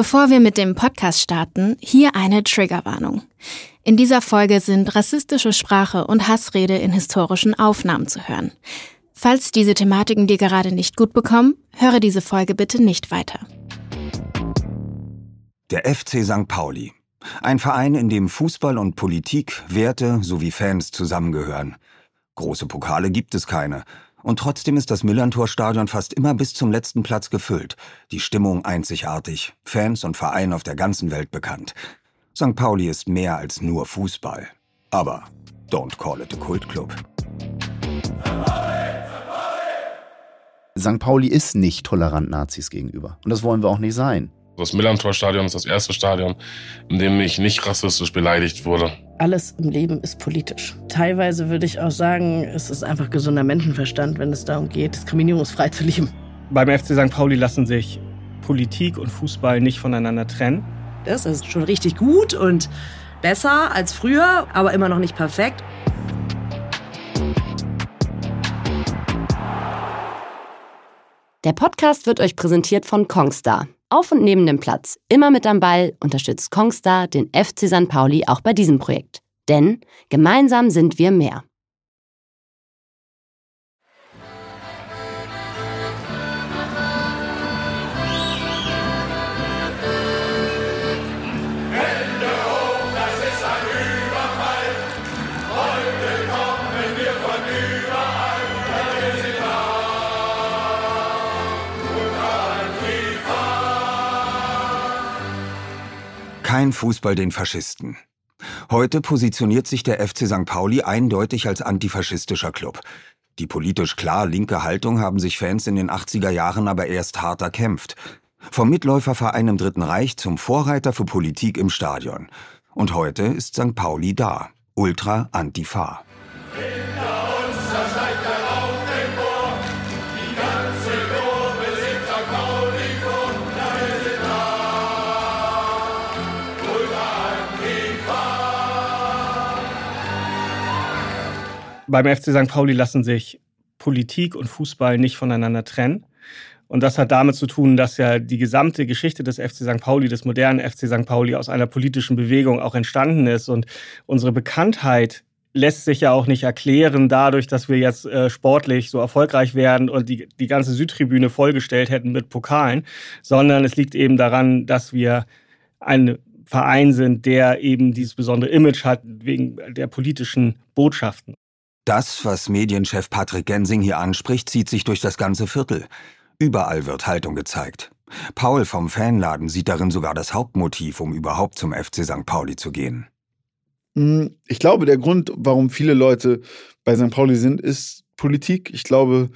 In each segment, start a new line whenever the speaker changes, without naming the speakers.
Bevor wir mit dem Podcast starten, hier eine Triggerwarnung. In dieser Folge sind rassistische Sprache und Hassrede in historischen Aufnahmen zu hören. Falls diese Thematiken dir gerade nicht gut bekommen, höre diese Folge bitte nicht weiter.
Der FC St. Pauli. Ein Verein, in dem Fußball und Politik, Werte sowie Fans zusammengehören. Große Pokale gibt es keine. Und trotzdem ist das Millantor-Stadion fast immer bis zum letzten Platz gefüllt. Die Stimmung einzigartig. Fans und Verein auf der ganzen Welt bekannt. St. Pauli ist mehr als nur Fußball. Aber don't call it a Kultclub.
St. Pauli ist nicht tolerant Nazis gegenüber. Und das wollen wir auch nicht sein.
Das Millantor-Stadion ist das erste Stadion, in dem ich nicht rassistisch beleidigt wurde.
Alles im Leben ist politisch. Teilweise würde ich auch sagen, es ist einfach gesunder Menschenverstand, wenn es darum geht, diskriminierungsfrei zu leben.
Beim FC St. Pauli lassen sich Politik und Fußball nicht voneinander trennen.
Das ist schon richtig gut und besser als früher, aber immer noch nicht perfekt.
Der Podcast wird euch präsentiert von Kongstar. Auf und neben dem Platz, immer mit am Ball, unterstützt Kongstar den FC St. Pauli auch bei diesem Projekt. Denn gemeinsam sind wir mehr.
Kein Fußball den Faschisten. Heute positioniert sich der FC St. Pauli eindeutig als antifaschistischer Club. Die politisch klar linke Haltung haben sich Fans in den 80er Jahren aber erst hart erkämpft. Vom Mitläuferverein im Dritten Reich zum Vorreiter für Politik im Stadion. Und heute ist St. Pauli da. Ultra Antifa.
Beim FC St. Pauli lassen sich Politik und Fußball nicht voneinander trennen. Und das hat damit zu tun, dass ja die gesamte Geschichte des FC St. Pauli, des modernen FC St. Pauli aus einer politischen Bewegung auch entstanden ist. Und unsere Bekanntheit lässt sich ja auch nicht erklären dadurch, dass wir jetzt äh, sportlich so erfolgreich werden und die, die ganze Südtribüne vollgestellt hätten mit Pokalen, sondern es liegt eben daran, dass wir ein Verein sind, der eben dieses besondere Image hat wegen der politischen Botschaften.
Das, was Medienchef Patrick Gensing hier anspricht, zieht sich durch das ganze Viertel. Überall wird Haltung gezeigt. Paul vom Fanladen sieht darin sogar das Hauptmotiv, um überhaupt zum FC St. Pauli zu gehen.
Hm, ich glaube, der Grund, warum viele Leute bei St. Pauli sind, ist Politik. Ich glaube,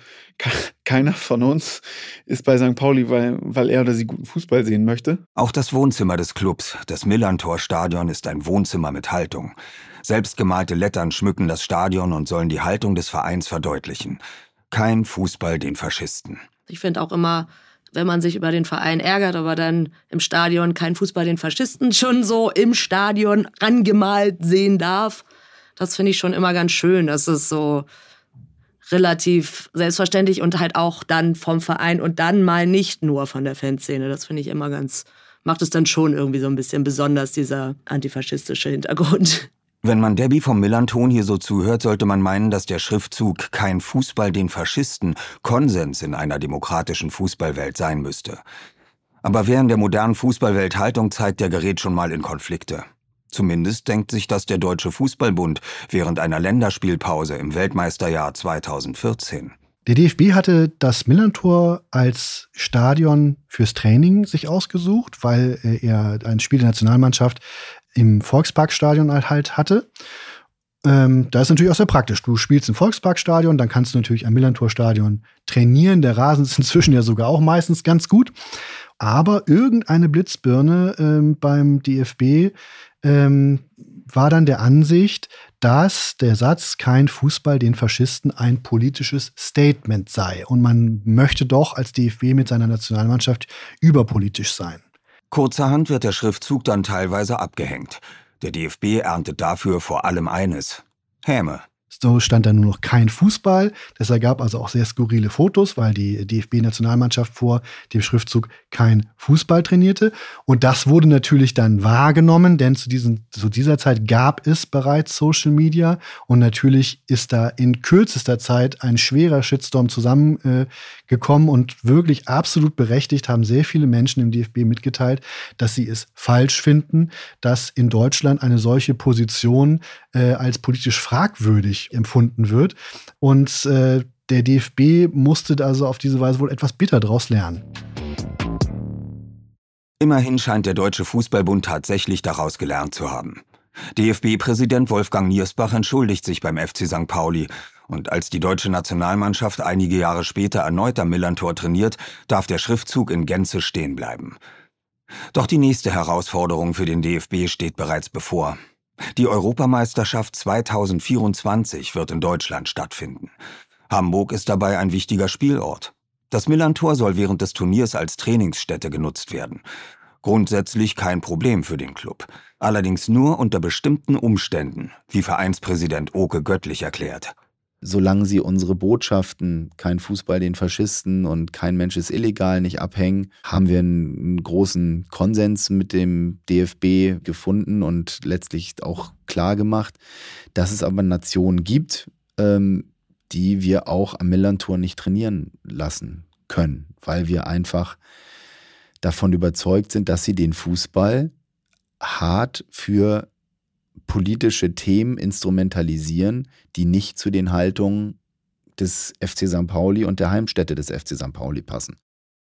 keiner von uns ist bei St. Pauli, weil, weil er oder sie guten Fußball sehen möchte.
Auch das Wohnzimmer des Clubs, das Millantor-Stadion, ist ein Wohnzimmer mit Haltung. Selbstgemalte Lettern schmücken das Stadion und sollen die Haltung des Vereins verdeutlichen. Kein Fußball den Faschisten.
Ich finde auch immer, wenn man sich über den Verein ärgert, aber dann im Stadion kein Fußball den Faschisten schon so im Stadion angemalt sehen darf, das finde ich schon immer ganz schön. Das ist so relativ selbstverständlich und halt auch dann vom Verein und dann mal nicht nur von der Fanszene. Das finde ich immer ganz, macht es dann schon irgendwie so ein bisschen besonders, dieser antifaschistische Hintergrund.
Wenn man Debbie vom Millanton hier so zuhört, sollte man meinen, dass der Schriftzug Kein Fußball den Faschisten Konsens in einer demokratischen Fußballwelt sein müsste. Aber wer in der modernen Fußballwelt Haltung zeigt, der gerät schon mal in Konflikte. Zumindest denkt sich das der Deutsche Fußballbund während einer Länderspielpause im Weltmeisterjahr 2014.
Der DFB hatte das Millantor als Stadion fürs Training sich ausgesucht, weil er ein Spiel der Nationalmannschaft im Volksparkstadion halt hatte. Ähm, da ist natürlich auch sehr praktisch. Du spielst im Volksparkstadion, dann kannst du natürlich am Millantor-Stadion trainieren. Der Rasen ist inzwischen ja sogar auch meistens ganz gut. Aber irgendeine Blitzbirne ähm, beim DFB ähm, war dann der Ansicht, dass der Satz kein Fußball den Faschisten ein politisches Statement sei. Und man möchte doch als DFB mit seiner Nationalmannschaft überpolitisch sein.
Kurzerhand wird der Schriftzug dann teilweise abgehängt. Der DFB erntet dafür vor allem eines: Häme,
So stand da nur noch kein Fußball. Das ergab also auch sehr skurrile Fotos, weil die DFB-Nationalmannschaft vor dem Schriftzug kein Fußball trainierte. Und das wurde natürlich dann wahrgenommen, denn zu, diesen, zu dieser Zeit gab es bereits Social Media. Und natürlich ist da in kürzester Zeit ein schwerer Shitstorm zusammengekommen. Äh, und wirklich absolut berechtigt haben sehr viele Menschen im DFB mitgeteilt, dass sie es falsch finden, dass in Deutschland eine solche Position äh, als politisch fragwürdig empfunden wird. Und äh, der DFB musste also auf diese Weise wohl etwas bitter daraus lernen.
Immerhin scheint der Deutsche Fußballbund tatsächlich daraus gelernt zu haben. DFB-Präsident Wolfgang Niersbach entschuldigt sich beim FC St. Pauli. Und als die deutsche Nationalmannschaft einige Jahre später erneut am Millantor trainiert, darf der Schriftzug in Gänze stehen bleiben. Doch die nächste Herausforderung für den DFB steht bereits bevor. Die Europameisterschaft 2024 wird in Deutschland stattfinden. Hamburg ist dabei ein wichtiger Spielort. Das Millantor soll während des Turniers als Trainingsstätte genutzt werden. Grundsätzlich kein Problem für den Club. Allerdings nur unter bestimmten Umständen, wie Vereinspräsident Oke Göttlich erklärt
solange sie unsere Botschaften, kein Fußball den Faschisten und kein Mensch ist illegal, nicht abhängen, haben wir einen, großen Konsens mit dem DFB gefunden und letztlich auch klar gemacht, dass es aber Nationen gibt, ähm, die wir auch am Millantor nicht trainieren lassen können, weil wir einfach davon überzeugt sind, dass sie den Fußball hart für politische Themen instrumentalisieren, die nicht zu den Haltungen des FC St. Pauli und der Heimstätte des FC St. Pauli passen.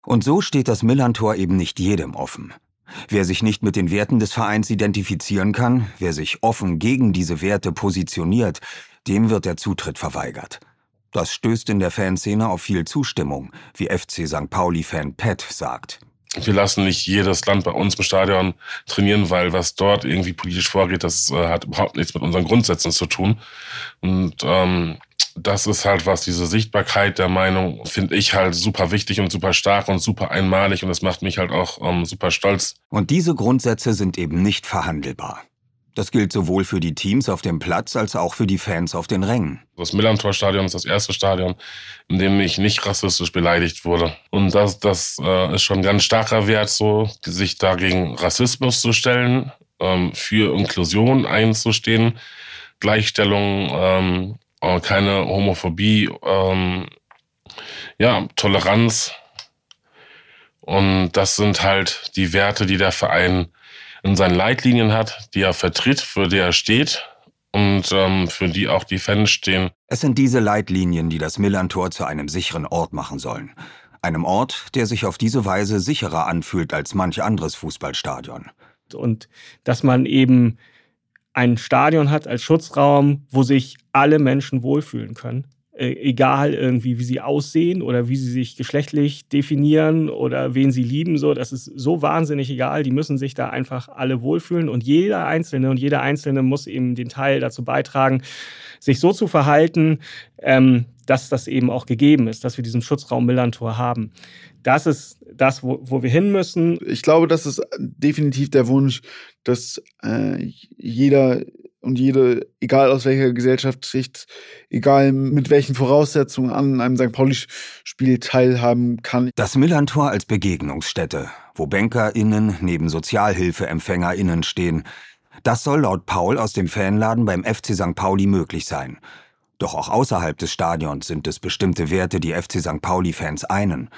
Und so steht das Millantor eben nicht jedem offen. Wer sich nicht mit den Werten des Vereins identifizieren kann, wer sich offen gegen diese Werte positioniert, dem wird der Zutritt verweigert. Das stößt in der Fanszene auf viel Zustimmung, wie FC St. Pauli-Fan Pat sagt
wir lassen nicht jedes Land bei uns im Stadion trainieren, weil was dort irgendwie politisch vorgeht, das äh, hat überhaupt nichts mit unseren Grundsätzen zu tun. Und ähm, das ist halt was, diese Sichtbarkeit der Meinung finde ich halt super wichtig und super stark und super einmalig und das macht mich halt auch ähm, super stolz.
Und diese Grundsätze sind eben nicht verhandelbar. Das gilt sowohl für die Teams auf dem Platz als auch für die Fans auf den Rängen.
Das Millantor-Stadion ist das erste Stadion, in dem ich nicht rassistisch beleidigt wurde. Und das, das äh, ist schon ein ganz starker Wert, so sich dagegen Rassismus zu stellen, ähm, für Inklusion einzustehen, Gleichstellung, ähm, äh, keine Homophobie, ähm, ja, Toleranz. Und das sind halt die Werte, die der Verein in seinen Leitlinien hat, die er vertritt, für die er steht und ähm, für die auch die Fans stehen.
Es sind diese Leitlinien, die das Millantor zu einem sicheren Ort machen sollen. Einem Ort, der sich auf diese Weise sicherer anfühlt als manch anderes Fußballstadion.
Und dass man eben ein Stadion hat als Schutzraum, wo sich alle Menschen wohlfühlen können. Äh, egal irgendwie, wie sie aussehen oder wie sie sich geschlechtlich definieren oder wen sie lieben, so, das ist so wahnsinnig egal. Die müssen sich da einfach alle wohlfühlen und jeder Einzelne und jeder Einzelne muss eben den Teil dazu beitragen, sich so zu verhalten, ähm, dass das eben auch gegeben ist, dass wir diesen Schutzraum Millantor haben. Das ist das, wo, wo wir hin müssen.
Ich glaube, das ist definitiv der Wunsch, dass äh, jeder und jede, egal aus welcher Gesellschaftsschicht, egal mit welchen Voraussetzungen an einem St. Pauli-Spiel teilhaben kann.
Das Millantor als Begegnungsstätte, wo BänkerInnen neben SozialhilfeempfängerInnen stehen, das soll laut Paul aus dem Fanladen beim FC St. Pauli möglich sein. Doch auch außerhalb des Stadions sind es bestimmte Werte, die FC St. Pauli-Fans einen.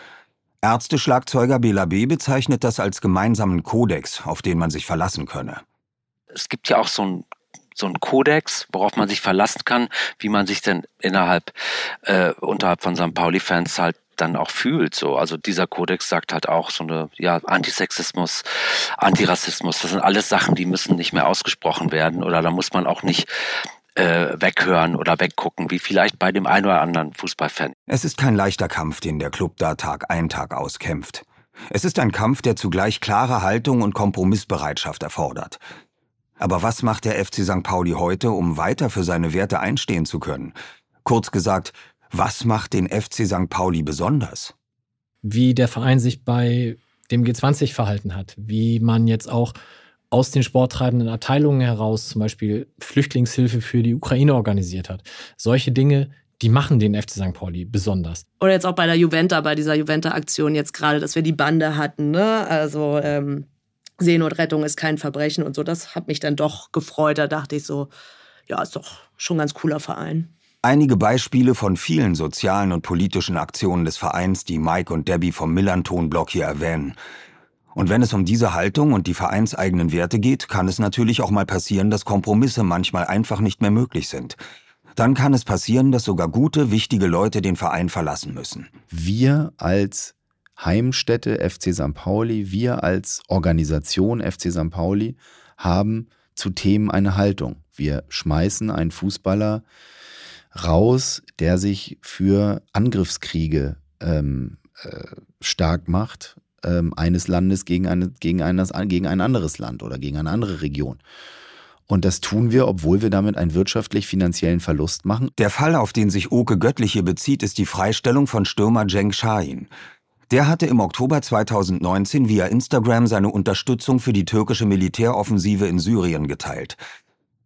Ärzteschlagzeuger Bela B. bezeichnet das als gemeinsamen Kodex, auf den man sich verlassen könne.
Es gibt ja auch so ein so ein Kodex, worauf man sich verlassen kann, wie man sich denn innerhalb, äh, unterhalb von St. Pauli-Fans halt dann auch fühlt. So, also dieser Kodex sagt halt auch so eine ja Antisexismus, Antirassismus. Das sind alles Sachen, die müssen nicht mehr ausgesprochen werden oder da muss man auch nicht äh, weghören oder weggucken, wie vielleicht bei dem einen oder anderen Fußballfan.
Es ist kein leichter Kampf, den der Club da Tag ein Tag auskämpft. Es ist ein Kampf, der zugleich klare Haltung und Kompromissbereitschaft erfordert. Aber was macht der FC St. Pauli heute, um weiter für seine Werte einstehen zu können? Kurz gesagt, was macht den FC St. Pauli besonders?
Wie der Verein sich bei dem G20 verhalten hat, wie man jetzt auch aus den sporttreibenden Abteilungen heraus zum Beispiel Flüchtlingshilfe für die Ukraine organisiert hat. Solche Dinge, die machen den FC St. Pauli besonders.
Oder jetzt auch bei der Juventa, bei dieser Juventa-Aktion jetzt gerade, dass wir die Bande hatten, ne? Also ähm, Seenotrettung ist kein Verbrechen und so. Das hat mich dann doch gefreut. Da dachte ich so, ja, ist doch schon ein ganz cooler Verein.
Einige Beispiele von vielen sozialen und politischen Aktionen des Vereins, die Mike und Debbie vom Millanton-Blog hier erwähnen. Und wenn es um diese Haltung und die vereinseigenen Werte geht, kann es natürlich auch mal passieren, dass Kompromisse manchmal einfach nicht mehr möglich sind. Dann kann es passieren, dass sogar gute, wichtige Leute den Verein verlassen müssen.
Wir als Heimstätte FC St. Pauli, wir als Organisation FC St. Pauli haben zu Themen eine Haltung. Wir schmeißen einen Fußballer raus, der sich für Angriffskriege ähm, äh, stark macht, ähm, eines Landes gegen, eine, gegen, eines, gegen ein anderes Land oder gegen eine andere Region. Und das tun wir, obwohl wir damit einen wirtschaftlich-finanziellen Verlust machen.
Der Fall, auf den sich Oke Göttliche bezieht, ist die Freistellung von Stürmer Cenk Şahin. Der hatte im Oktober 2019 via Instagram seine Unterstützung für die türkische Militäroffensive in Syrien geteilt.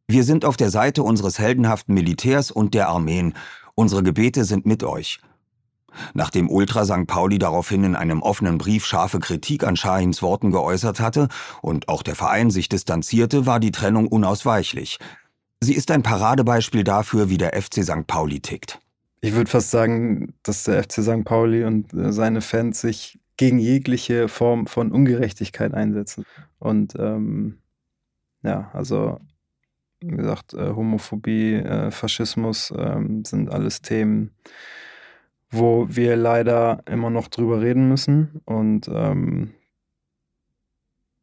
Wir sind auf der Seite unseres heldenhaften Militärs und der Armeen. Unsere Gebete sind mit euch. Nachdem Ultra St. Pauli daraufhin in einem offenen Brief scharfe Kritik an Schahins Worten geäußert hatte und auch der Verein sich distanzierte, war die Trennung unausweichlich. Sie ist ein Paradebeispiel dafür, wie der FC St. Pauli tickt.
Ich würde fast sagen, dass der FC St. Pauli und äh, seine Fans sich gegen jegliche Form von Ungerechtigkeit einsetzen. Und ähm, ja, also wie gesagt, äh, Homophobie, äh, Faschismus ähm, sind alles Themen, wo wir leider immer noch drüber reden müssen. Und ähm,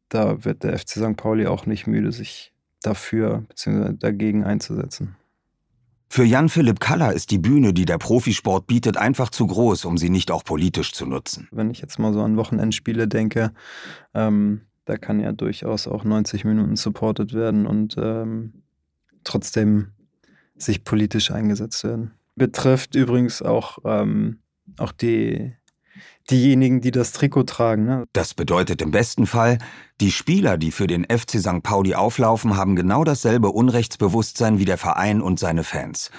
da wird der FC St. Pauli auch nicht müde, sich dafür bzw. dagegen einzusetzen.
Für Jan-Philipp Kaller ist die Bühne, die der Profisport bietet, einfach zu groß, um sie nicht auch politisch zu nutzen.
Wenn ich jetzt mal so an Wochenendspiele denke, ähm, da kann ja durchaus auch 90 Minuten supported werden und ähm, trotzdem sich politisch eingesetzt werden betrifft übrigens auch, ähm, auch die, diejenigen, die das Trikot tragen. Ne?
Das bedeutet im besten Fall, die Spieler, die für den FC St. Pauli auflaufen, haben genau dasselbe Unrechtsbewusstsein wie der Verein und seine Fans.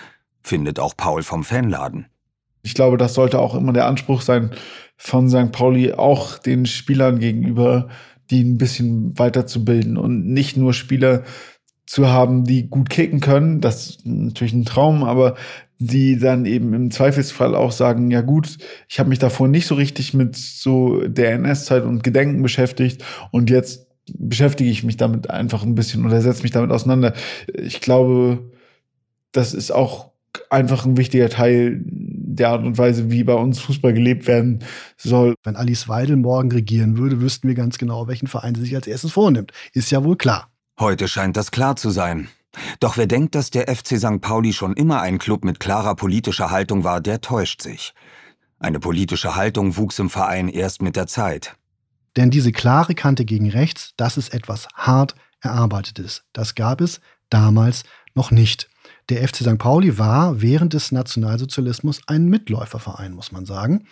Findet auch Paul vom Fanladen.
Ich glaube, das sollte auch immer der Anspruch sein von St. Pauli, auch den Spielern gegenüber, die ein bisschen weiterzubilden und nicht nur Spieler zu haben, die gut kicken können. Das ist natürlich ein Traum, aber die dann eben im Zweifelsfall auch sagen, ja gut, ich habe mich davor nicht so richtig mit so der NS-Zeit und Gedenken beschäftigt und jetzt beschäftige ich mich damit einfach ein bisschen oder setze mich damit auseinander. Ich glaube, das ist auch einfach ein wichtiger Teil der Art und Weise, wie bei uns Fußball gelebt werden soll.
Wenn Alice Weidel morgen regieren würde, wüssten wir ganz genau, welchen Verein sie sich als erstes vornimmt. Ist ja wohl klar.
Heute scheint das klar zu sein. Doch wer denkt, dass der FC St. Pauli schon immer ein Club mit klarer politischer Haltung war, der täuscht sich. Eine politische Haltung wuchs im Verein erst mit der Zeit.
Denn diese klare Kante gegen rechts, das ist etwas hart erarbeitetes. Das gab es damals noch nicht. Der FC St. Pauli war während des Nationalsozialismus ein Mitläuferverein, muss man sagen.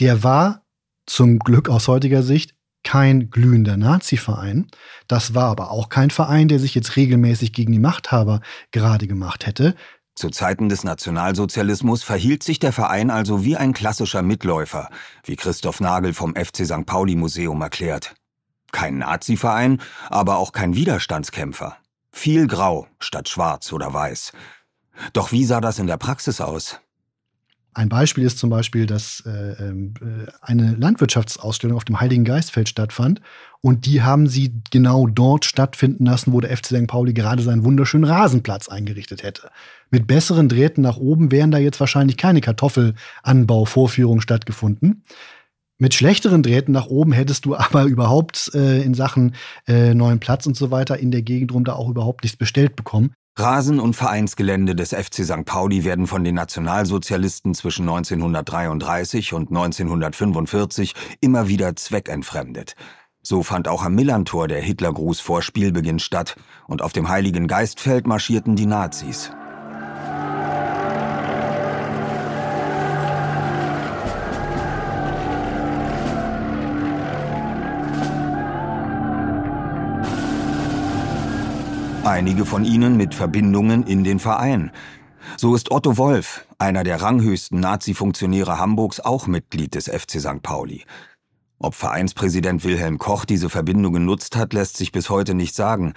Der war zum Glück aus heutiger Sicht kein glühender Nazi-Verein. Das war aber auch kein Verein, der sich jetzt regelmäßig gegen die Machthaber gerade gemacht hätte.
Zu Zeiten des Nationalsozialismus verhielt sich der Verein also wie ein klassischer Mitläufer, wie Christoph Nagel vom FC St. Pauli Museum erklärt. Kein Nazi-Verein, aber auch kein Widerstandskämpfer. Viel grau statt schwarz oder weiß. Doch wie sah das in der Praxis aus?
Ein Beispiel ist zum Beispiel, dass äh, ähm, äh, eine Landwirtschaftsausstellung auf dem Heiligen Geistfeld stattfand. Und die haben sie genau dort stattfinden lassen, wo der FC St. Pauli gerade seinen wunderschönen Rasenplatz eingerichtet hätte. Mit besseren Drähten nach oben wären da jetzt wahrscheinlich keine Kartoffelanbauvorführungen stattgefunden. Mit schlechteren Drähten nach oben hättest du aber überhaupt äh, in Sachen äh, neuen Platz und so weiter in der Gegend rum da auch überhaupt nichts bestellt bekommen.
Rasen- und Vereinsgelände des FC St. Pauli werden von den Nationalsozialisten zwischen 1933 und 1945 immer wieder zweckentfremdet. So fand auch am Millantor der Hitlergruß vor Spielbeginn statt und auf dem Heiligen Geistfeld marschierten die Nazis. Einige von ihnen mit Verbindungen in den Verein. So ist Otto Wolf, einer der ranghöchsten Nazi-Funktionäre Hamburgs, auch Mitglied des FC St. Pauli. Ob Vereinspräsident Wilhelm Koch diese Verbindung genutzt hat, lässt sich bis heute nicht sagen.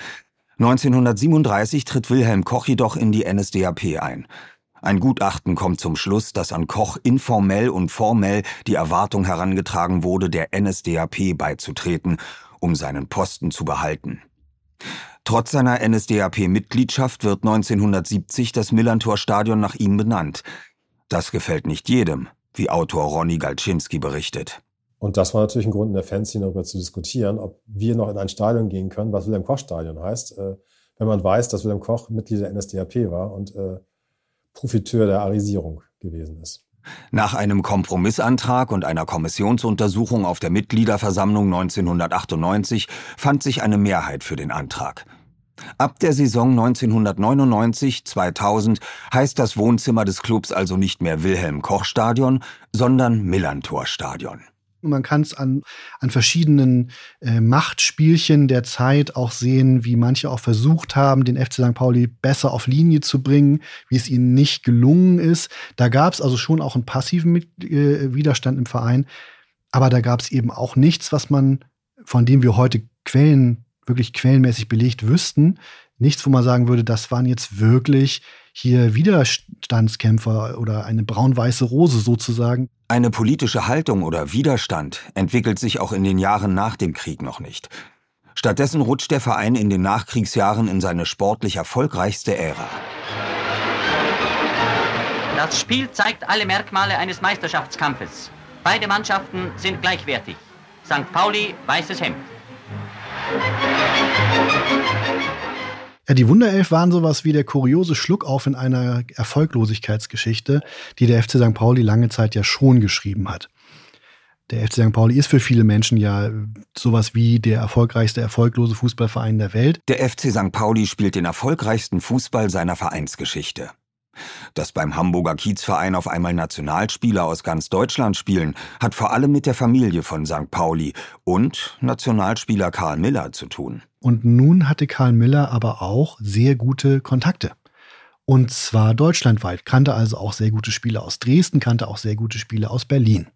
1937 tritt Wilhelm Koch jedoch in die NSDAP ein. Ein Gutachten kommt zum Schluss, dass an Koch informell und formell die Erwartung herangetragen wurde, der NSDAP beizutreten, um seinen Posten zu behalten. Trotz seiner NSDAP-Mitgliedschaft wird 1970 das Millantor-Stadion nach ihm benannt. Das gefällt nicht jedem, wie Autor Ronny Galczynski berichtet.
Und das war natürlich ein Grund in der Fanszene darüber zu diskutieren, ob wir noch in ein Stadion gehen können, was Wilhelm Koch Stadion heißt, äh, wenn man weiß, dass Wilhelm Koch Mitglied der NSDAP war und äh, Profiteur der Arisierung gewesen ist.
Nach einem Kompromissantrag und einer Kommissionsuntersuchung auf der Mitgliederversammlung 1998 fand sich eine Mehrheit für den Antrag. Ab der Saison 1999-2000 heißt das Wohnzimmer des Clubs also nicht mehr Wilhelm Koch Stadion, sondern Millantor Stadion.
Man kann es an, an verschiedenen äh, Machtspielchen der Zeit auch sehen, wie manche auch versucht haben, den FC St. Pauli besser auf Linie zu bringen, wie es ihnen nicht gelungen ist. Da gab es also schon auch einen passiven Mit äh, Widerstand im Verein, aber da gab es eben auch nichts, was man, von dem wir heute Quellen, wirklich quellenmäßig belegt wüssten, nichts, wo man sagen würde, das waren jetzt wirklich hier Widerstandskämpfer oder eine braun-weiße Rose sozusagen.
Eine politische Haltung oder Widerstand entwickelt sich auch in den Jahren nach dem Krieg noch nicht. Stattdessen rutscht der Verein in den Nachkriegsjahren in seine sportlich erfolgreichste Ära.
Das Spiel zeigt alle Merkmale eines Meisterschaftskampfes. Beide Mannschaften sind gleichwertig. St. Pauli, weißes Hemd.
Ja, die Wunderelf waren sowas wie der kuriose Schluckauf in einer Erfolglosigkeitsgeschichte, die der FC St. Pauli lange Zeit ja schon geschrieben hat. Der FC St. Pauli ist für viele Menschen ja sowas wie der erfolgreichste erfolglose Fußballverein der Welt.
Der FC St. Pauli spielt den erfolgreichsten Fußball seiner Vereinsgeschichte. Dass beim Hamburger Kiezverein auf einmal Nationalspieler aus ganz Deutschland spielen, hat vor allem mit der Familie von St. Pauli und Nationalspieler Karl Miller zu tun.
Und nun hatte Karl Miller aber auch sehr gute Kontakte. Und zwar deutschlandweit, kannte also auch sehr gute Spieler aus Dresden, kannte auch sehr gute Spieler aus Berlin.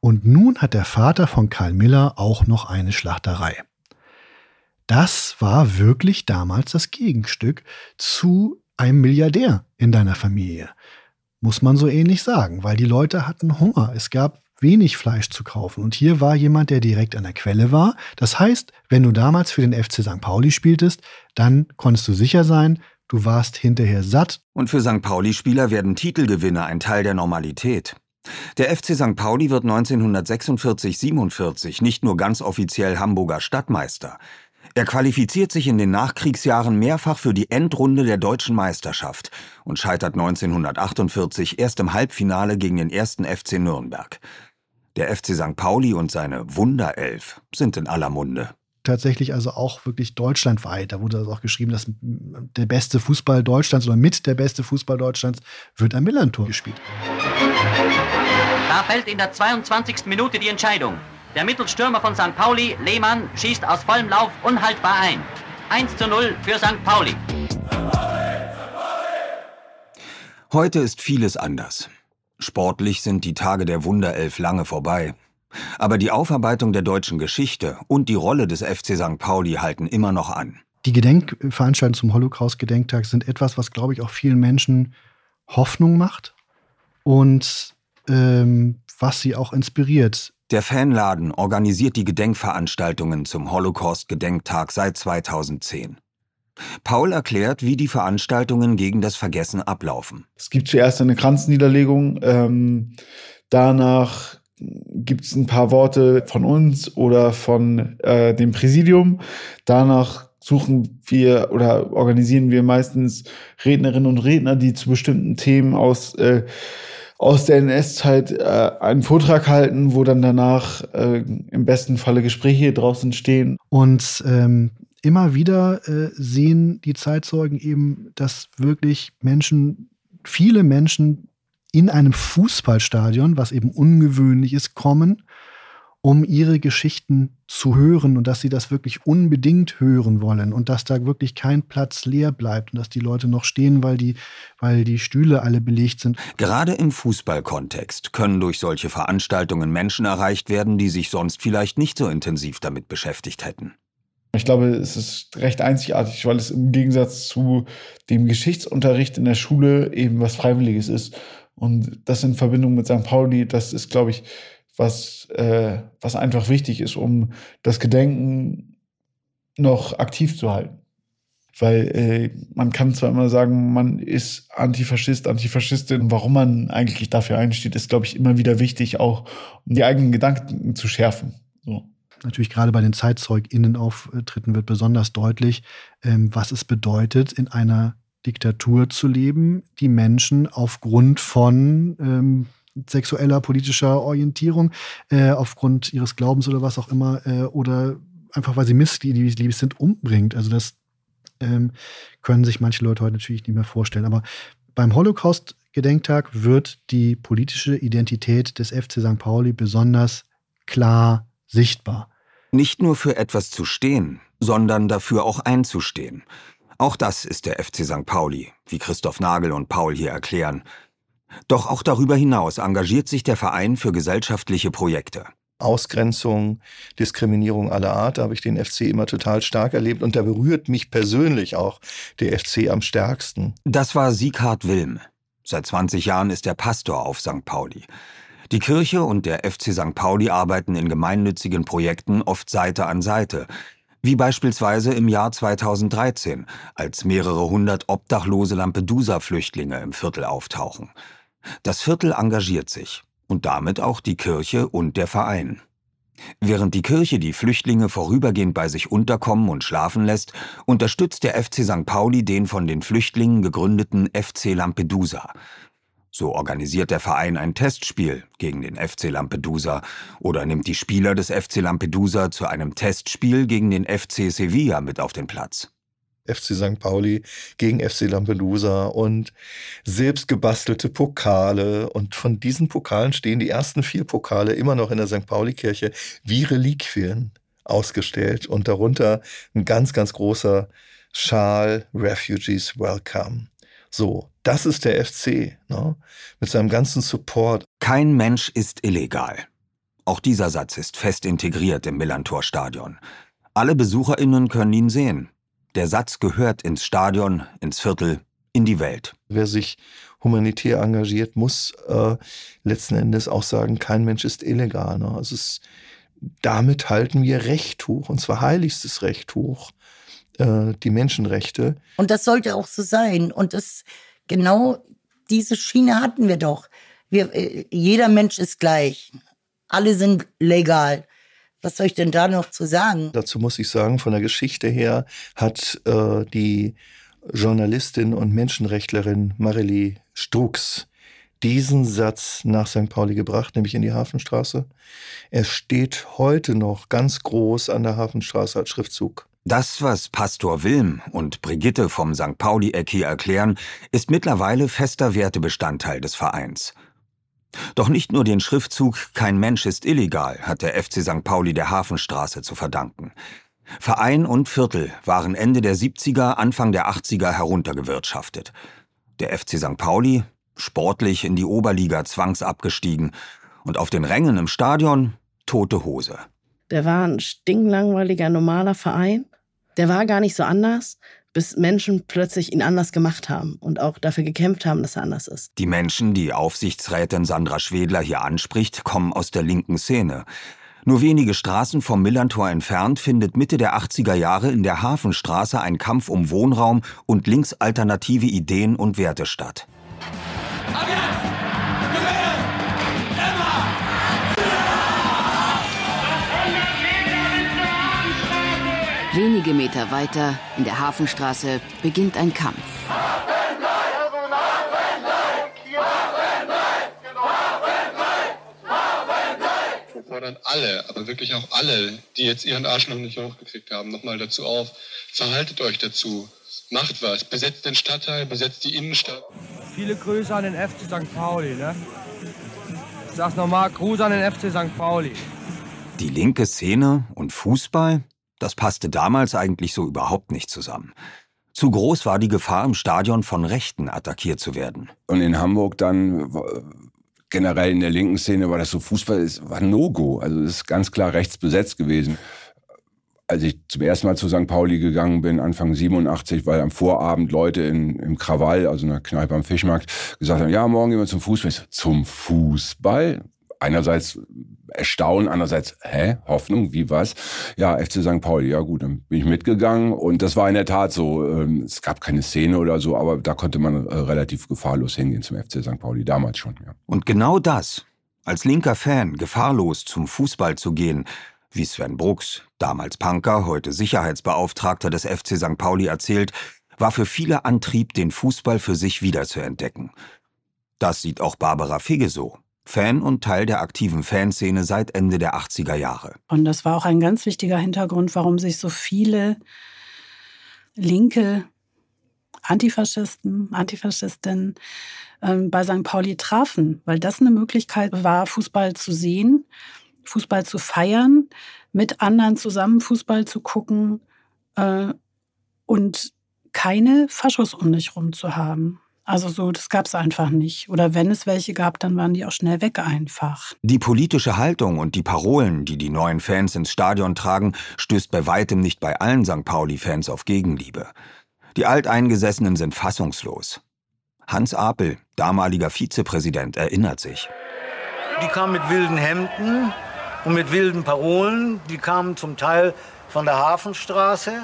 Und nun hat der Vater von Karl Miller auch noch eine Schlachterei. Das war wirklich damals das Gegenstück zu einem Milliardär in deiner Familie. Muss man so ähnlich sagen, weil die Leute hatten Hunger. Es gab wenig Fleisch zu kaufen. Und hier war jemand, der direkt an der Quelle war. Das heißt, wenn du damals für den FC St. Pauli spieltest, dann konntest du sicher sein, du warst hinterher satt.
Und für St. Pauli-Spieler werden Titelgewinne ein Teil der Normalität. Der FC St. Pauli wird 1946-47 nicht nur ganz offiziell Hamburger Stadtmeister. Er qualifiziert sich in den Nachkriegsjahren mehrfach für die Endrunde der deutschen Meisterschaft und scheitert 1948 erst im Halbfinale gegen den ersten FC Nürnberg. Der FC St. Pauli und seine Wunderelf sind in aller Munde.
Tatsächlich also auch wirklich deutschlandweit. Da wurde also auch geschrieben, dass der beste Fußball Deutschlands oder mit der beste Fußball Deutschlands wird am Millantor gespielt.
Da fällt in der 22. Minute die Entscheidung. Der Mittelstürmer von St. Pauli, Lehmann, schießt aus vollem Lauf unhaltbar ein. 1 zu 0 für St. Pauli.
Heute ist vieles anders. Sportlich sind die Tage der Wunderelf lange vorbei. Aber die Aufarbeitung der deutschen Geschichte und die Rolle des FC St. Pauli halten immer noch an.
Die Gedenkveranstaltungen zum Holocaust-Gedenktag sind etwas, was, glaube ich, auch vielen Menschen Hoffnung macht und ähm, was sie auch inspiriert.
Der Fanladen organisiert die Gedenkveranstaltungen zum Holocaust-Gedenktag seit 2010. Paul erklärt, wie die Veranstaltungen gegen das Vergessen ablaufen.
Es gibt zuerst eine Kranzniederlegung, ähm, danach gibt es ein paar Worte von uns oder von äh, dem Präsidium. Danach suchen wir oder organisieren wir meistens Rednerinnen und Redner, die zu bestimmten Themen aus, äh, aus der NS-Zeit äh, einen Vortrag halten, wo dann danach äh, im besten Falle Gespräche draußen stehen.
Und ähm, immer wieder äh, sehen die Zeitzeugen eben, dass wirklich Menschen, viele Menschen in einem Fußballstadion, was eben ungewöhnlich ist, kommen um ihre Geschichten zu hören und dass sie das wirklich unbedingt hören wollen und dass da wirklich kein Platz leer bleibt und dass die Leute noch stehen, weil die, weil die Stühle alle belegt sind.
Gerade im Fußballkontext können durch solche Veranstaltungen Menschen erreicht werden, die sich sonst vielleicht nicht so intensiv damit beschäftigt hätten.
Ich glaube, es ist recht einzigartig, weil es im Gegensatz zu dem Geschichtsunterricht in der Schule eben was Freiwilliges ist. Und das in Verbindung mit St. Pauli, das ist, glaube ich, was, äh, was einfach wichtig ist, um das Gedenken noch aktiv zu halten. Weil äh, man kann zwar immer sagen, man ist Antifaschist, Antifaschistin. Warum man eigentlich dafür einsteht, ist, glaube ich, immer wieder wichtig, auch um die eigenen Gedanken zu schärfen. So
natürlich gerade bei den ZeitzeugInnen-Auftritten wird besonders deutlich, ähm, was es bedeutet, in einer Diktatur zu leben, die Menschen aufgrund von ähm, sexueller, politischer Orientierung, äh, aufgrund ihres Glaubens oder was auch immer, äh, oder einfach weil sie missliebig sind, umbringt. Also das ähm, können sich manche Leute heute natürlich nicht mehr vorstellen. Aber beim Holocaust-Gedenktag wird die politische Identität des FC St. Pauli besonders klar sichtbar.
Nicht nur für etwas zu stehen, sondern dafür auch einzustehen. Auch das ist der FC St. Pauli, wie Christoph Nagel und Paul hier erklären. Doch auch darüber hinaus engagiert sich der Verein für gesellschaftliche Projekte.
Ausgrenzung, Diskriminierung aller Art, da habe ich den FC immer total stark erlebt und da berührt mich persönlich auch der FC am stärksten.
Das war Sieghard Wilm. Seit 20 Jahren ist er Pastor auf St. Pauli. Die Kirche und der FC St. Pauli arbeiten in gemeinnützigen Projekten oft Seite an Seite, wie beispielsweise im Jahr 2013, als mehrere hundert obdachlose Lampedusa-Flüchtlinge im Viertel auftauchen. Das Viertel engagiert sich und damit auch die Kirche und der Verein. Während die Kirche die Flüchtlinge vorübergehend bei sich unterkommen und schlafen lässt, unterstützt der FC St. Pauli den von den Flüchtlingen gegründeten FC Lampedusa. So organisiert der Verein ein Testspiel gegen den FC Lampedusa oder nimmt die Spieler des FC Lampedusa zu einem Testspiel gegen den FC Sevilla mit auf den Platz.
FC St. Pauli gegen FC Lampedusa und selbst gebastelte Pokale. Und von diesen Pokalen stehen die ersten vier Pokale immer noch in der St. Pauli-Kirche wie Reliquien ausgestellt und darunter ein ganz, ganz großer Schal Refugees Welcome. So, das ist der FC, ne? mit seinem ganzen Support.
Kein Mensch ist illegal. Auch dieser Satz ist fest integriert im Millantor-Stadion. Alle BesucherInnen können ihn sehen. Der Satz gehört ins Stadion, ins Viertel, in die Welt.
Wer sich humanitär engagiert, muss äh, letzten Endes auch sagen, kein Mensch ist illegal. Ne? Also es, damit halten wir Recht hoch, und zwar heiligstes Recht hoch. Äh, die Menschenrechte.
Und das sollte auch so sein. Und das genau diese Schiene hatten wir doch. Wir, äh, jeder Mensch ist gleich. Alle sind legal. Was soll ich denn da noch zu sagen?
Dazu muss ich sagen, von der Geschichte her hat äh, die Journalistin und Menschenrechtlerin Marilee Strux diesen Satz nach St. Pauli gebracht, nämlich in die Hafenstraße. Er steht heute noch ganz groß an der Hafenstraße als Schriftzug.
Das, was Pastor Wilm und Brigitte vom St. Pauli-Eck hier erklären, ist mittlerweile fester Wertebestandteil des Vereins. Doch nicht nur den Schriftzug Kein Mensch ist illegal hat der FC St. Pauli der Hafenstraße zu verdanken. Verein und Viertel waren Ende der 70er, Anfang der 80er heruntergewirtschaftet. Der FC St. Pauli, sportlich in die Oberliga zwangsabgestiegen und auf den Rängen im Stadion tote Hose.
Der war ein stinklangweiliger, normaler Verein. Der war gar nicht so anders, bis Menschen plötzlich ihn anders gemacht haben und auch dafür gekämpft haben, dass er anders ist.
Die Menschen, die Aufsichtsrätin Sandra Schwedler hier anspricht, kommen aus der linken Szene. Nur wenige Straßen vom Millantor entfernt findet Mitte der 80er Jahre in der Hafenstraße ein Kampf um Wohnraum und linksalternative Ideen und Werte statt.
Wenige Meter weiter, in der Hafenstraße, beginnt ein Kampf.
Wir fordern alle, aber wirklich auch alle, die jetzt ihren Arsch noch nicht hochgekriegt haben, nochmal dazu auf. Verhaltet euch dazu. Macht was. Besetzt den Stadtteil, besetzt die Innenstadt.
Viele Grüße an den FC St. Pauli, ne? Ich sag's nochmal, Gruß an den FC St. Pauli.
Die linke Szene und Fußball, das passte damals eigentlich so überhaupt nicht zusammen. Zu groß war die Gefahr, im Stadion von Rechten attackiert zu werden.
Und in Hamburg dann generell in der linken Szene war das so Fußball, es war No-Go. Also es ist ganz klar rechts besetzt gewesen. Als ich zum ersten Mal zu St. Pauli gegangen bin, Anfang 87, weil am Vorabend Leute in, im Krawall, also in einer Kneipe am Fischmarkt, gesagt haben, ja, morgen gehen wir zum Fußball. So, zum Fußball? Einerseits Erstaunen, andererseits, hä, Hoffnung, wie was? Ja, FC St. Pauli, ja gut, dann bin ich mitgegangen und das war in der Tat so. Ähm, es gab keine Szene oder so, aber da konnte man äh, relativ gefahrlos hingehen zum FC St. Pauli, damals schon, ja.
Und genau das, als linker Fan gefahrlos zum Fußball zu gehen, wie Sven Brooks, damals Punker, heute Sicherheitsbeauftragter des FC St. Pauli erzählt, war für viele Antrieb, den Fußball für sich wiederzuentdecken. Das sieht auch Barbara Figge so. Fan und Teil der aktiven Fanszene seit Ende der 80er Jahre.
Und das war auch ein ganz wichtiger Hintergrund, warum sich so viele linke Antifaschisten, Antifaschistinnen ähm, bei St. Pauli trafen, weil das eine Möglichkeit war, Fußball zu sehen, Fußball zu feiern, mit anderen zusammen Fußball zu gucken äh, und keine Faschos um dich rum zu haben. Also so, das gab es einfach nicht. Oder wenn es welche gab, dann waren die auch schnell weg einfach.
Die politische Haltung und die Parolen, die die neuen Fans ins Stadion tragen, stößt bei weitem nicht bei allen St. Pauli-Fans auf Gegenliebe. Die Alteingesessenen sind fassungslos. Hans Apel, damaliger Vizepräsident, erinnert sich.
Die kamen mit wilden Hemden und mit wilden Parolen. Die kamen zum Teil von der Hafenstraße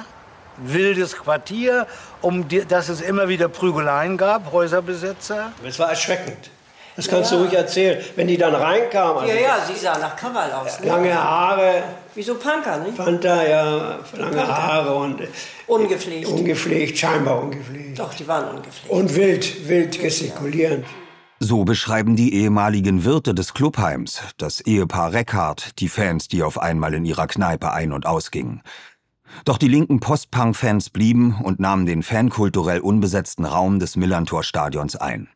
wildes Quartier, um die, dass es immer wieder Prügeleien gab, Häuserbesetzer.
Es war erschreckend. Das kannst ja. du ruhig erzählen. Wenn die dann reinkamen.
Also ja, ja, sie sah nach Krawall aus.
Ne? Lange Haare.
Wie so Punker, nicht?
Panther, ja, lange Punker. Haare und.
Ungepflegt.
Ungepflegt, scheinbar ungepflegt.
Doch, die waren ungepflegt.
Und wild, wild gestikulierend.
So beschreiben die ehemaligen Wirte des Clubheims, das Ehepaar Reckhardt, die Fans, die auf einmal in ihrer Kneipe ein- und ausgingen. Doch die linken Postpunk-Fans blieben und nahmen den fankulturell unbesetzten Raum des Millantor-Stadions ein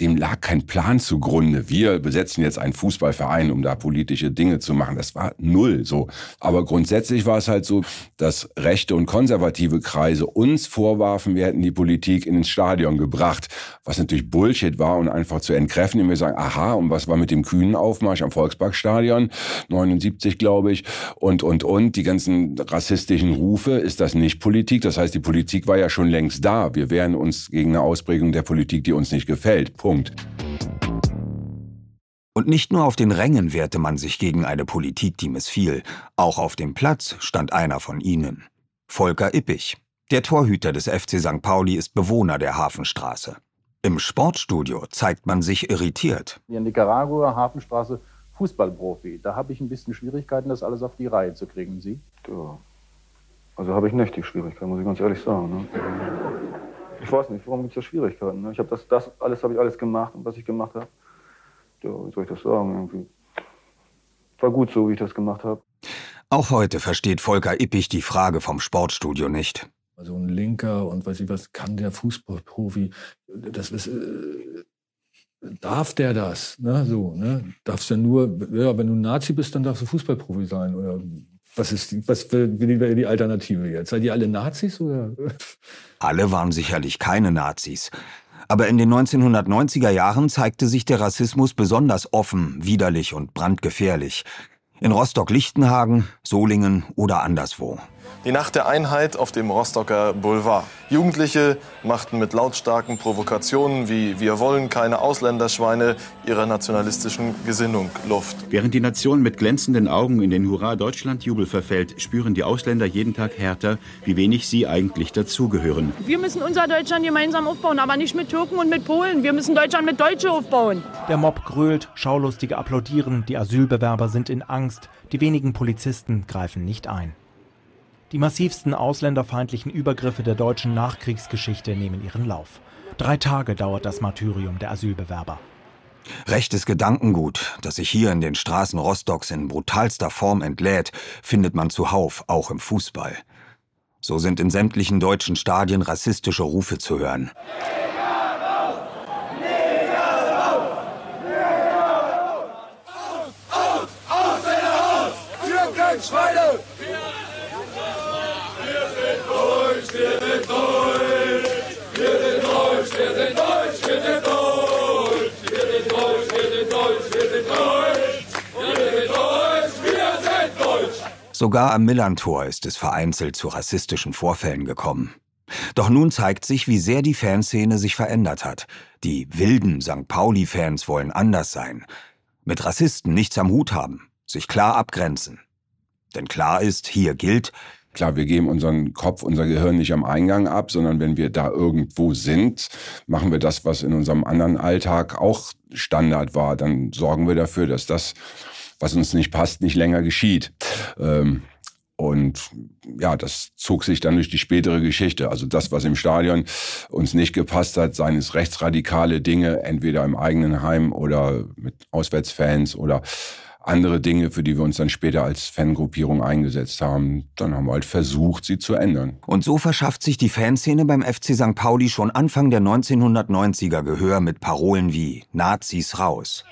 dem lag kein Plan zugrunde. Wir besetzen jetzt einen Fußballverein, um da politische Dinge zu machen. Das war null so. Aber grundsätzlich war es halt so, dass rechte und konservative Kreise uns vorwarfen, wir hätten die Politik in ins Stadion gebracht, was natürlich Bullshit war und einfach zu entkräften, indem wir sagen, aha, und was war mit dem kühnen Aufmarsch am Volksparkstadion, 79 glaube ich, und, und, und, die ganzen rassistischen Rufe, ist das nicht Politik? Das heißt, die Politik war ja schon längst da. Wir wehren uns gegen eine Ausprägung der Politik, die uns nicht gefällt. Punkt.
Und nicht nur auf den Rängen wehrte man sich gegen eine Politik, die missfiel, auch auf dem Platz stand einer von ihnen. Volker Ippich. Der Torhüter des FC St. Pauli ist Bewohner der Hafenstraße. Im Sportstudio zeigt man sich irritiert.
In Nicaragua, Hafenstraße, Fußballprofi. Da habe ich ein bisschen Schwierigkeiten, das alles auf die Reihe zu kriegen. Sie?
Ja. Also habe ich nicht die Schwierigkeiten, muss ich ganz ehrlich sagen. Ne? Ich weiß nicht, warum gibt es da Schwierigkeiten? Ne? Ich habe das, das alles habe ich alles gemacht, was ich gemacht habe. Ja, wie soll ich das sagen? Irgendwie war gut so, wie ich das gemacht habe.
Auch heute versteht Volker Ippich die Frage vom Sportstudio nicht.
Also ein Linker und weiß ich was, kann der Fußballprofi, das ist, äh, darf der das? Ne? So, ne? Darfst du nur, ja, wenn du ein Nazi bist, dann darfst du Fußballprofi sein. Oder was ist was wäre die Alternative jetzt? Seid ihr alle Nazis oder?
Alle waren sicherlich keine Nazis. Aber in den 1990er Jahren zeigte sich der Rassismus besonders offen, widerlich und brandgefährlich. In Rostock-Lichtenhagen, Solingen oder anderswo.
Die Nacht der Einheit auf dem Rostocker Boulevard. Jugendliche machten mit lautstarken Provokationen wie Wir wollen keine Ausländerschweine ihrer nationalistischen Gesinnung Luft.
Während die Nation mit glänzenden Augen in den Hurra-Deutschland-Jubel verfällt, spüren die Ausländer jeden Tag härter, wie wenig sie eigentlich dazugehören.
Wir müssen unser Deutschland gemeinsam aufbauen, aber nicht mit Türken und mit Polen. Wir müssen Deutschland mit Deutschen aufbauen.
Der Mob grölt, Schaulustige applaudieren, die Asylbewerber sind in Angst, die wenigen Polizisten greifen nicht ein. Die massivsten ausländerfeindlichen Übergriffe der deutschen Nachkriegsgeschichte nehmen ihren Lauf. Drei Tage dauert das Martyrium der Asylbewerber.
Rechtes Gedankengut, das sich hier in den Straßen Rostocks in brutalster Form entlädt, findet man zuhauf, auch im Fußball. So sind in sämtlichen deutschen Stadien rassistische Rufe zu hören. Sogar am Millantor ist es vereinzelt zu rassistischen Vorfällen gekommen. Doch nun zeigt sich, wie sehr die Fanszene sich verändert hat. Die wilden St. Pauli-Fans wollen anders sein. Mit Rassisten nichts am Hut haben, sich klar abgrenzen. Denn klar ist, hier gilt,
Klar, wir geben unseren Kopf, unser Gehirn nicht am Eingang ab, sondern wenn wir da irgendwo sind, machen wir das, was in unserem anderen Alltag auch Standard war. Dann sorgen wir dafür, dass das, was uns nicht passt, nicht länger geschieht. Ähm, und ja, das zog sich dann durch die spätere Geschichte. Also das, was im Stadion uns nicht gepasst hat, seien es rechtsradikale Dinge, entweder im eigenen Heim oder mit Auswärtsfans oder andere Dinge, für die wir uns dann später als Fangruppierung eingesetzt haben, dann haben wir halt versucht, sie zu ändern.
Und so verschafft sich die Fanszene beim FC St. Pauli schon Anfang der 1990er Gehör mit Parolen wie Nazis raus.